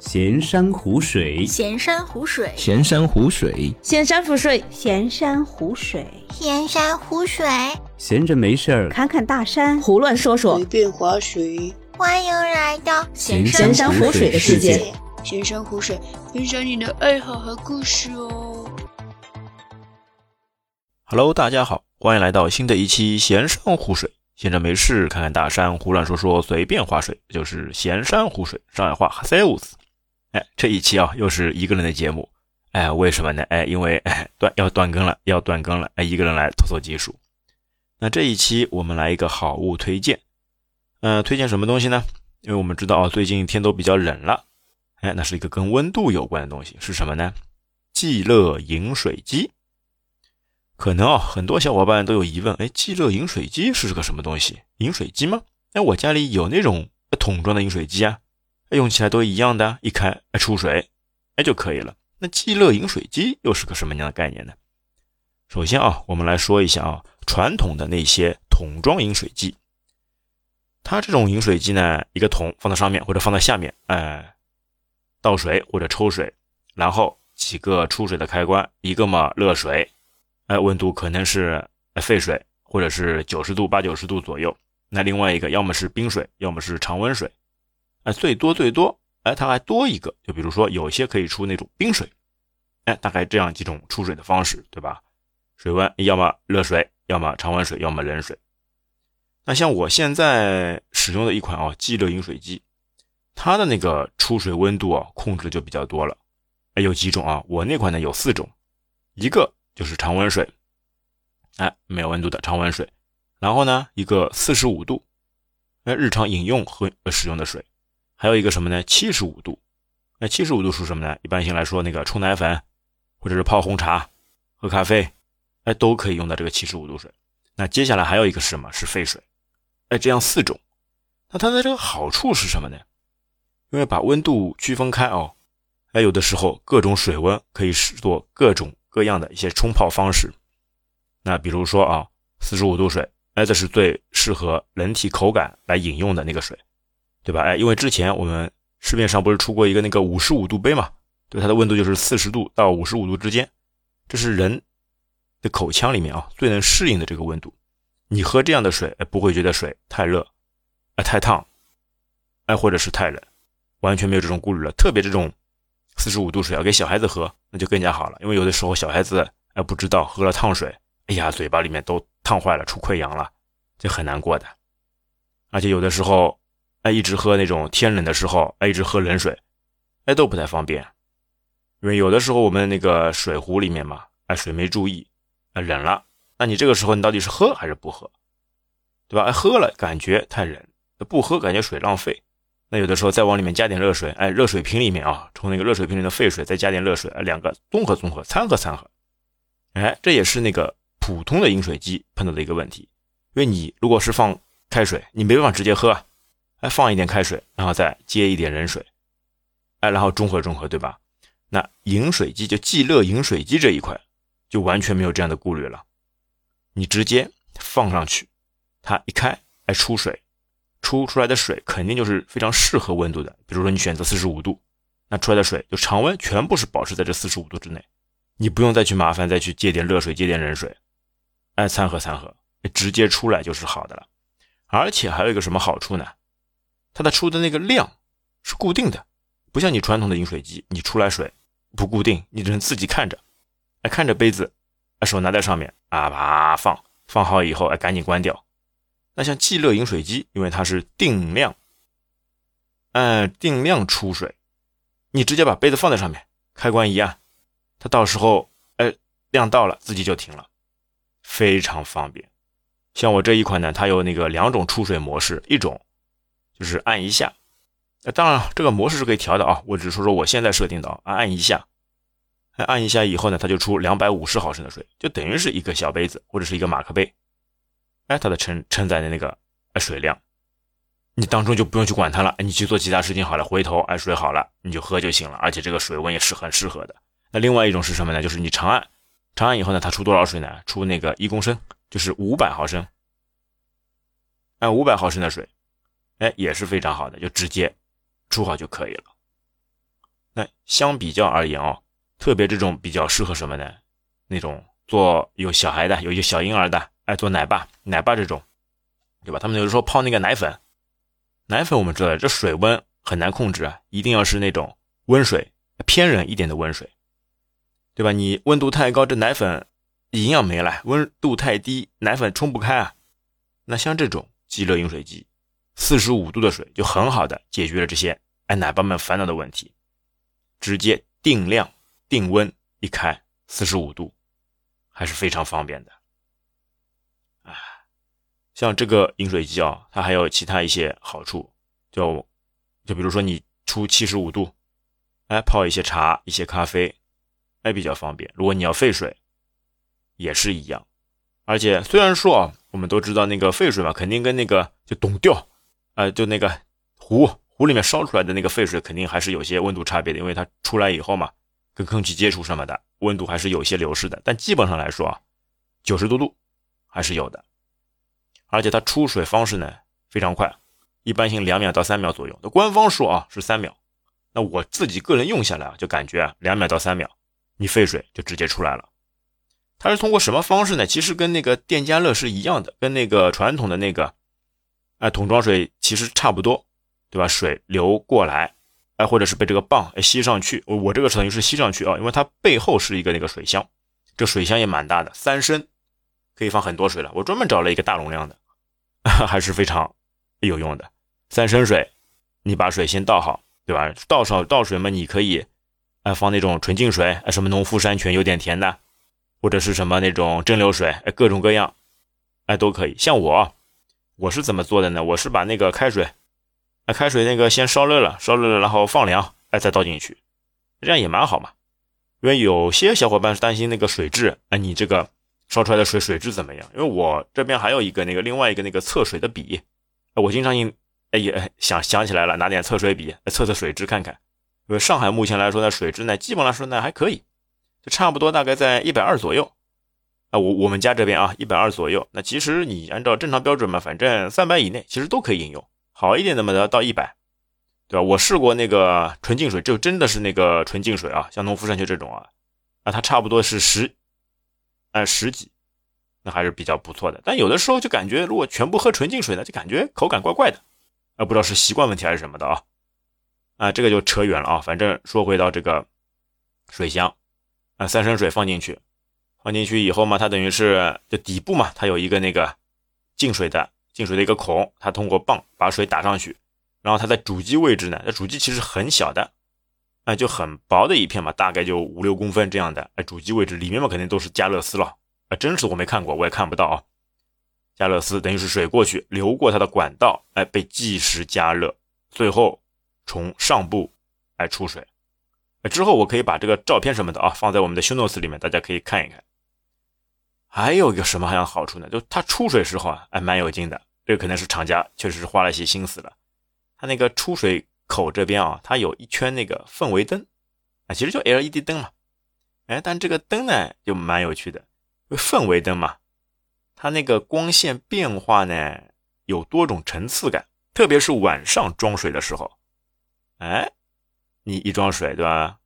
咸山湖水，闲山湖水，闲山湖水，闲山湖水，闲山湖水，闲山湖水。闲着没事儿，侃侃大山，胡乱说说，随便划水。欢迎来到咸咸山湖水的世界。闲山湖水，分享你的爱好和故事哦。Hello，大家好，欢迎来到新的一期闲山湖水。闲着没事，看看大山，胡乱说说，随便划水，就是闲山湖水。上海话 s a l e s 哎，这一期啊，又是一个人的节目。哎，为什么呢？哎，因为哎断要断更了，要断更了。哎，一个人来拖拖技术。那这一期我们来一个好物推荐。嗯、推荐什么东西呢？因为我们知道啊，最近天都比较冷了。哎，那是一个跟温度有关的东西，是什么呢？即乐饮水机。可能啊，很多小伙伴都有疑问，哎，即乐饮水机是个什么东西？饮水机吗？哎，我家里有那种桶装的饮水机啊，用起来都一样的，一开哎出水，哎就可以了。那即乐饮水机又是个什么样的概念呢？首先啊，我们来说一下啊，传统的那些桶装饮水机，它这种饮水机呢，一个桶放在上面或者放在下面，哎，倒水或者抽水，然后几个出水的开关，一个嘛热水。哎，温度可能是沸水，或者是九十度、八九十度左右。那另外一个，要么是冰水，要么是常温水。哎，最多最多，哎，它还多一个，就比如说有些可以出那种冰水。哎，大概这样几种出水的方式，对吧？水温要么热水，要么常温水，要么冷水。那像我现在使用的一款啊，即热饮水机，它的那个出水温度啊，控制的就比较多了。哎，有几种啊？我那款呢有四种，一个。就是常温水，哎，没有温度的常温水。然后呢，一个四十五度，哎，日常饮用和使用的水。还有一个什么呢？七十五度。那七十五度属什么呢？一般性来说，那个冲奶粉或者是泡红茶、喝咖啡，哎，都可以用到这个七十五度水。那接下来还有一个是什么？是沸水。哎，这样四种。那它的这个好处是什么呢？因为把温度区分开哦，哎，有的时候各种水温可以使作各种。各样的一些冲泡方式，那比如说啊，四十五度水，哎，这是最适合人体口感来饮用的那个水，对吧？哎，因为之前我们市面上不是出过一个那个五十五度杯嘛，对，它的温度就是四十度到五十五度之间，这是人的口腔里面啊最能适应的这个温度。你喝这样的水，哎，不会觉得水太热，哎，太烫，哎，或者是太冷，完全没有这种顾虑了。特别这种。四十五度水要给小孩子喝，那就更加好了，因为有的时候小孩子哎不知道喝了烫水，哎呀嘴巴里面都烫坏了，出溃疡了，就很难过的。而且有的时候哎一直喝那种天冷的时候哎一直喝冷水，哎都不太方便，因为有的时候我们那个水壶里面嘛哎水没注意哎冷了，那你这个时候你到底是喝还是不喝，对吧？哎喝了感觉太冷，不喝感觉水浪费。那有的时候再往里面加点热水，哎，热水瓶里面啊，冲那个热水瓶里的沸水再加点热水，哎，两个综合综合掺和掺和，哎，这也是那个普通的饮水机碰到的一个问题，因为你如果是放开水，你没办法直接喝，哎，放一点开水，然后再接一点冷水，哎，然后中和中和，对吧？那饮水机就即乐饮水机这一块就完全没有这样的顾虑了，你直接放上去，它一开，哎，出水。出出来的水肯定就是非常适合温度的，比如说你选择四十五度，那出来的水就常温全部是保持在这四十五度之内，你不用再去麻烦再去接点热水接点冷水，哎掺和掺和，直接出来就是好的了。而且还有一个什么好处呢？它的出的那个量是固定的，不像你传统的饮水机，你出来水不固定，你只能自己看着，哎看着杯子，哎手拿在上面啊啪放放好以后哎赶紧关掉。那像即乐饮水机，因为它是定量，按定量出水，你直接把杯子放在上面，开关一按，它到时候哎量到了自己就停了，非常方便。像我这一款呢，它有那个两种出水模式，一种就是按一下，呃，当然这个模式是可以调的啊，我只是说说我现在设定的啊，按一下，按一下以后呢，它就出两百五十毫升的水，就等于是一个小杯子或者是一个马克杯。哎，它的承承载的那个水量，你当中就不用去管它了，你去做其他事情好了，回头哎水好了你就喝就行了，而且这个水温也是很适合的。那另外一种是什么呢？就是你长按，长按以后呢，它出多少水呢？出那个一公升，就是五百毫升，哎，五百毫升的水，哎也是非常好的，就直接出好就可以了。那相比较而言哦，特别这种比较适合什么呢？那种做有小孩的，有一些小婴儿的，爱做奶爸，奶爸这种，对吧？他们有时候泡那个奶粉，奶粉我们知道这水温很难控制啊，一定要是那种温水，偏冷一点的温水，对吧？你温度太高，这奶粉营养没了；温度太低，奶粉冲不开啊。那像这种即热饮水机，四十五度的水就很好的解决了这些哎奶爸们烦恼的问题，直接定量定温一开四十五度，还是非常方便的。啊，像这个饮水机啊，它还有其他一些好处，就就比如说你出七十五度，哎泡一些茶一些咖啡，哎比较方便。如果你要沸水，也是一样。而且虽然说啊，我们都知道那个沸水嘛，肯定跟那个就冻掉，呃，就那个壶壶里面烧出来的那个沸水，肯定还是有些温度差别的，因为它出来以后嘛，跟空气接触什么的，温度还是有些流失的。但基本上来说啊，九十多度还是有的。而且它出水方式呢非常快，一般性两秒到三秒左右。那官方说啊是三秒，那我自己个人用下来啊，就感觉两秒到三秒，你沸水就直接出来了。它是通过什么方式呢？其实跟那个电加热是一样的，跟那个传统的那个，哎，桶装水其实差不多，对吧？水流过来，哎，或者是被这个棒哎吸上去。我我这个等于是吸上去啊，因为它背后是一个那个水箱，这水箱也蛮大的，三升，可以放很多水了。我专门找了一个大容量的，还是非常有用的。三升水，你把水先倒好，对吧？倒上倒水嘛，你可以，哎，放那种纯净水，哎，什么农夫山泉有点甜的。或者是什么那种蒸馏水，哎，各种各样，哎，都可以。像我，我是怎么做的呢？我是把那个开水，那，开水那个先烧热了，烧热了，然后放凉，哎，再倒进去，这样也蛮好嘛。因为有些小伙伴是担心那个水质，哎，你这个烧出来的水水质怎么样？因为我这边还有一个那个另外一个那个测水的笔，我经常用，哎，也想想起来了，拿点测水笔测测水质看看。因为上海目前来说呢，水质呢，基本来说呢还可以。就差不多大概在一百二左右，啊，我我们家这边啊一百二左右。那其实你按照正常标准嘛，反正三百以内其实都可以饮用。好一点的嘛，要到一百，对吧？我试过那个纯净水，就真的是那个纯净水啊，像农夫山泉这种啊，啊，它差不多是十，哎十几，那还是比较不错的。但有的时候就感觉如果全部喝纯净水呢，就感觉口感怪怪的，啊，不知道是习惯问题还是什么的啊，啊，这个就扯远了啊。反正说回到这个水箱。啊，三升水放进去，放进去以后嘛，它等于是就底部嘛，它有一个那个进水的进水的一个孔，它通过泵把水打上去，然后它在主机位置呢，那主机其实很小的，啊，就很薄的一片嘛，大概就五六公分这样的，哎，主机位置里面嘛肯定都是加热丝了，啊，真实我没看过，我也看不到啊，加热丝等于是水过去流过它的管道，哎，被计时加热，最后从上部哎出水。之后我可以把这个照片什么的啊放在我们的修 notes 里面，大家可以看一看。还有一个什么样好处呢？就它出水时候啊，还蛮有劲的。这个可能是厂家确实是花了些心思了。它那个出水口这边啊，它有一圈那个氛围灯啊，其实就 LED 灯嘛。哎，但这个灯呢就蛮有趣的，氛围灯嘛，它那个光线变化呢有多种层次感，特别是晚上装水的时候，哎。你一装水，对吧？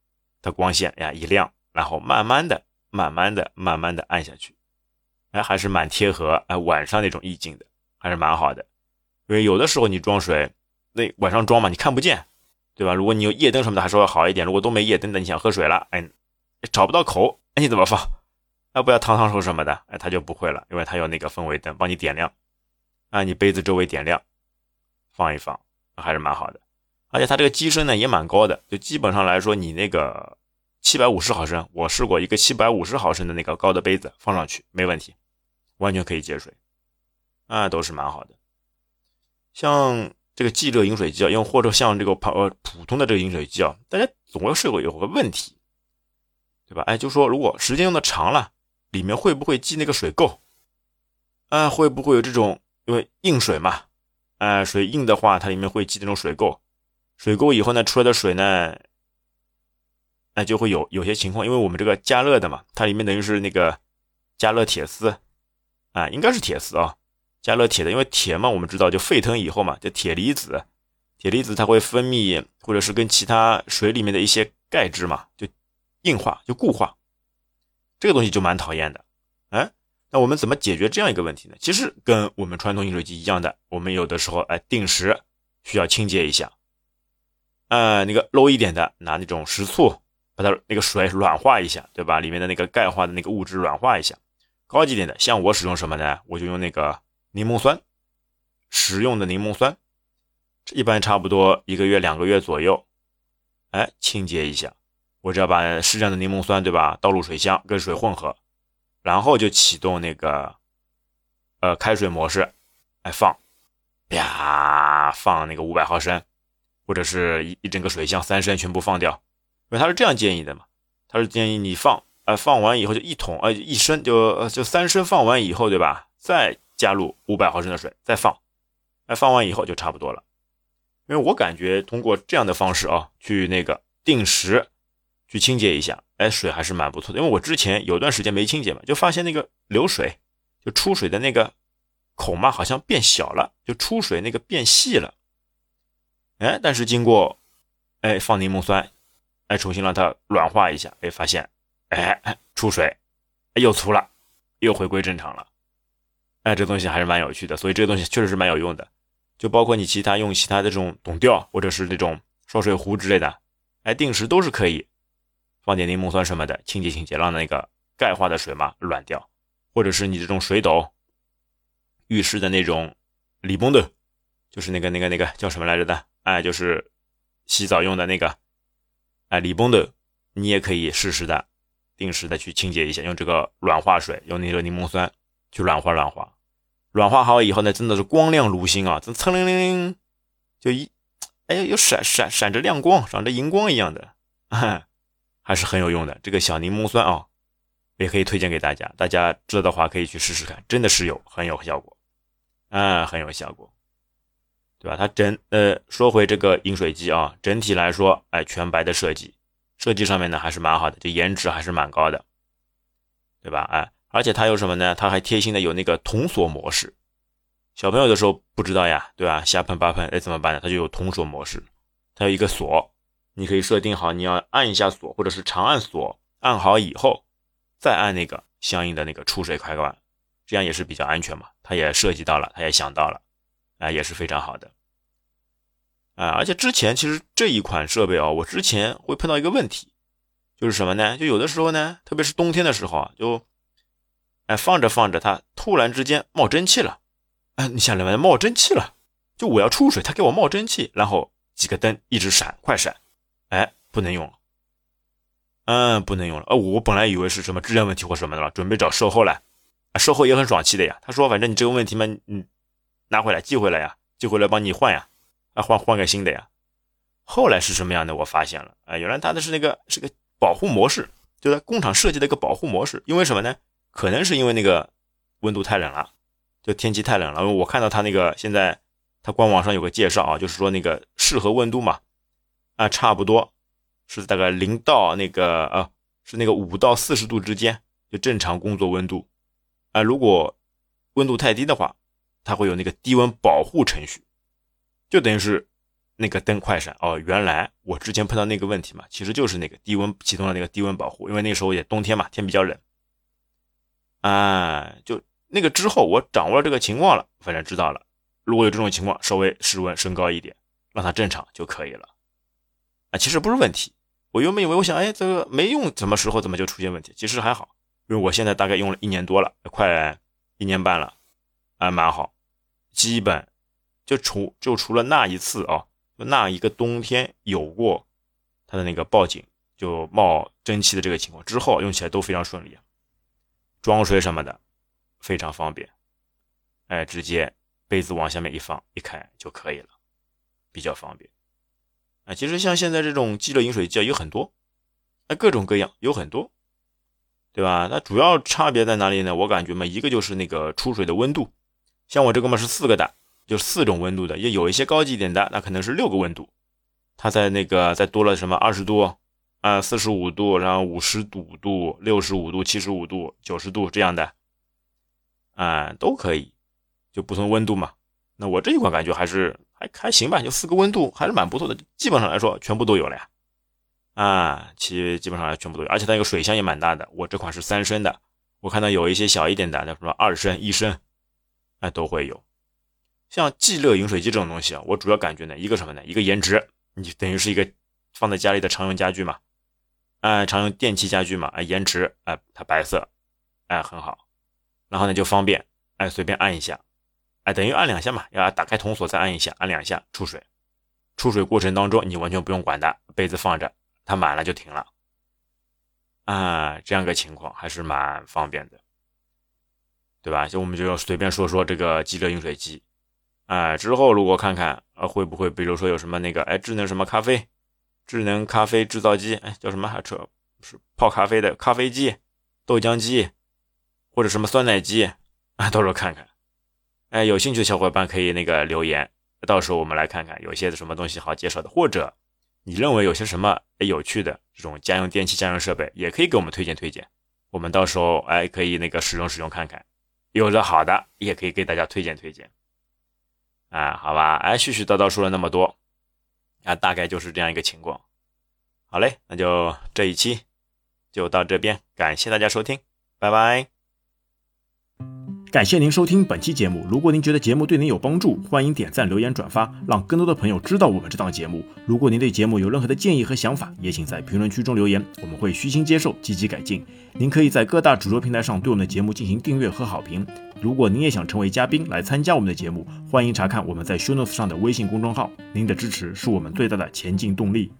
它光线呀一亮，然后慢慢的、慢慢的、慢慢的暗下去，哎，还是蛮贴合哎晚上那种意境的，还是蛮好的。因为有的时候你装水，那晚上装嘛，你看不见，对吧？如果你有夜灯什么的，还稍微好一点。如果都没夜灯的，你想喝水了，哎，找不到口，哎，你怎么放？哎，不要烫烫手什么的，哎，它就不会了，因为它有那个氛围灯帮你点亮，啊，你杯子周围点亮，放一放，还是蛮好的。而且它这个机身呢也蛮高的，就基本上来说，你那个七百五十毫升，我试过一个七百五十毫升的那个高的杯子放上去没问题，完全可以接水，啊，都是蛮好的。像这个即热饮水机啊，因为或者像这个普呃普通的这个饮水机啊，大家总会试过有个问题，对吧？哎，就说如果时间用的长了，里面会不会积那个水垢？啊，会不会有这种因为硬水嘛？啊，水硬的话，它里面会积这种水垢。水垢以后呢，出来的水呢，那就会有有些情况，因为我们这个加热的嘛，它里面等于是那个加热铁丝啊，应该是铁丝啊，加热铁的，因为铁嘛，我们知道就沸腾以后嘛，就铁离子铁离子它会分泌，或者是跟其他水里面的一些钙质嘛，就硬化，就固化，这个东西就蛮讨厌的。哎，那我们怎么解决这样一个问题呢？其实跟我们传统饮水机一样的，我们有的时候哎定时需要清洁一下。呃，那个 low 一点的，拿那种食醋把它那个水软化一下，对吧？里面的那个钙化的那个物质软化一下。高级点的，像我使用什么呢？我就用那个柠檬酸，食用的柠檬酸，一般差不多一个月、两个月左右，哎，清洁一下。我只要把适量的柠檬酸，对吧，倒入水箱跟水混合，然后就启动那个呃开水模式，哎放，啪放那个五百毫升，或者是一一整个水箱三升全部放掉，因为他是这样建议的嘛，他是建议你放。呃，放完以后就一桶，呃，一升就就三升放完以后，对吧？再加入五百毫升的水，再放，哎，放完以后就差不多了。因为我感觉通过这样的方式啊，去那个定时去清洁一下，哎，水还是蛮不错的。因为我之前有段时间没清洁嘛，就发现那个流水就出水的那个孔嘛，好像变小了，就出水那个变细了。哎，但是经过哎放柠檬酸，哎，重新让它软化一下，哎，发现。哎，出水，又粗了，又回归正常了。哎，这东西还是蛮有趣的，所以这个东西确实是蛮有用的。就包括你其他用其他的这种董调或者是那种烧水壶之类的，哎，定时都是可以放点柠檬酸什么的清洁清洁，让那个钙化的水嘛软掉。或者是你这种水斗，浴室的那种礼崩的，就是那个那个那个叫什么来着的？哎，就是洗澡用的那个，哎，礼崩的，你也可以试试的。定时的去清洁一下，用这个软化水，用那个柠檬酸去软化软化，软化好以后呢，真的是光亮如新啊，这蹭灵灵灵，就一，哎呀，有闪闪闪着亮光，闪着荧光一样的，还是很有用的。这个小柠檬酸啊，也可以推荐给大家，大家知道的话可以去试试看，真的是有很有效果，啊，很有效果，对吧？它整呃，说回这个饮水机啊，整体来说，哎，全白的设计。设计上面呢还是蛮好的，这颜值还是蛮高的，对吧？哎，而且它有什么呢？它还贴心的有那个童锁模式。小朋友的时候不知道呀，对吧？瞎喷八喷，哎，怎么办呢？它就有童锁模式，它有一个锁，你可以设定好，你要按一下锁，或者是长按锁，按好以后再按那个相应的那个出水开关，这样也是比较安全嘛。它也涉及到了，它也想到了，啊，也是非常好的。啊，而且之前其实这一款设备啊，我之前会碰到一个问题，就是什么呢？就有的时候呢，特别是冬天的时候啊，就哎放着放着，它突然之间冒蒸汽了。哎，你想什么？冒蒸汽了？就我要出水，它给我冒蒸汽，然后几个灯一直闪，快闪，哎，不能用了。嗯，不能用了。呃，我本来以为是什么质量问题或什么的了，准备找售后来。啊，售后也很爽气的呀，他说反正你这个问题嘛，你拿回来寄回来呀，寄回来帮你换呀。啊，换换个新的呀！后来是什么样的？我发现了，啊，原来它的是那个是个保护模式，就在工厂设计的一个保护模式。因为什么呢？可能是因为那个温度太冷了，就天气太冷了。我看到它那个现在它官网上有个介绍啊，就是说那个适合温度嘛，啊，差不多是大概零到那个啊，是那个五到四十度之间，就正常工作温度。啊，如果温度太低的话，它会有那个低温保护程序。就等于是那个灯快闪哦，原来我之前碰到那个问题嘛，其实就是那个低温启动了那个低温保护，因为那时候也冬天嘛，天比较冷，啊，就那个之后我掌握了这个情况了，反正知道了，如果有这种情况，稍微室温升高一点，让它正常就可以了，啊，其实不是问题，我原本以为我想，哎，这个没用，什么时候怎么就出现问题？其实还好，因为我现在大概用了一年多了，快一年半了，还蛮好，基本。就除就除了那一次啊，那一个冬天有过它的那个报警就冒蒸汽的这个情况之后，用起来都非常顺利，装水什么的非常方便，哎，直接杯子往下面一放一开就可以了，比较方便。啊，其实像现在这种即热饮水机有很多，哎，各种各样有很多，对吧？那主要差别在哪里呢？我感觉嘛，一个就是那个出水的温度，像我这个嘛是四个档。就四种温度的，也有一些高级一点的，那可能是六个温度。它在那个再多了什么二十度啊、四十五度，然后五十五度、六十五度、七十五度、九十度这样的，啊，都可以，就不同温度嘛。那我这一款感觉还是还还行吧，就四个温度还是蛮不错的，基本上来说全部都有了呀。啊，其基本上全部都有，而且它那个水箱也蛮大的。我这款是三升的，我看到有一些小一点的，叫什么二升、一升，哎，都会有。像即乐饮水机这种东西啊，我主要感觉呢，一个什么呢？一个颜值，你等于是一个放在家里的常用家具嘛，哎，常用电器家具嘛，哎，颜值，哎，它白色，哎，很好。然后呢，就方便，哎，随便按一下，哎，等于按两下嘛，要打开铜锁再按一下，按两下出水。出水过程当中你完全不用管它，杯子放着。它满了就停了，啊，这样个情况还是蛮方便的，对吧？就我们就随便说说这个即乐饮水机，哎，之后如果看看啊，会不会比如说有什么那个哎，智能什么咖啡，智能咖啡制造机，哎，叫什么？还这是泡咖啡的咖啡机、豆浆机，或者什么酸奶机啊？到时候看看，哎，有兴趣的小伙伴可以那个留言，到时候我们来看看有些什么东西好介绍的，或者。你认为有些什么有趣的这种家用电器、家用设备，也可以给我们推荐推荐。我们到时候哎可以那个使用使用看看，有的好的也可以给大家推荐推荐。啊，好吧，哎，絮絮叨叨说了那么多，啊，大概就是这样一个情况。好嘞，那就这一期就到这边，感谢大家收听，拜拜。感谢您收听本期节目。如果您觉得节目对您有帮助，欢迎点赞、留言、转发，让更多的朋友知道我们这档节目。如果您对节目有任何的建议和想法，也请在评论区中留言，我们会虚心接受，积极改进。您可以在各大主流平台上对我们的节目进行订阅和好评。如果您也想成为嘉宾来参加我们的节目，欢迎查看我们在 Show Notes 上的微信公众号。您的支持是我们最大的前进动力。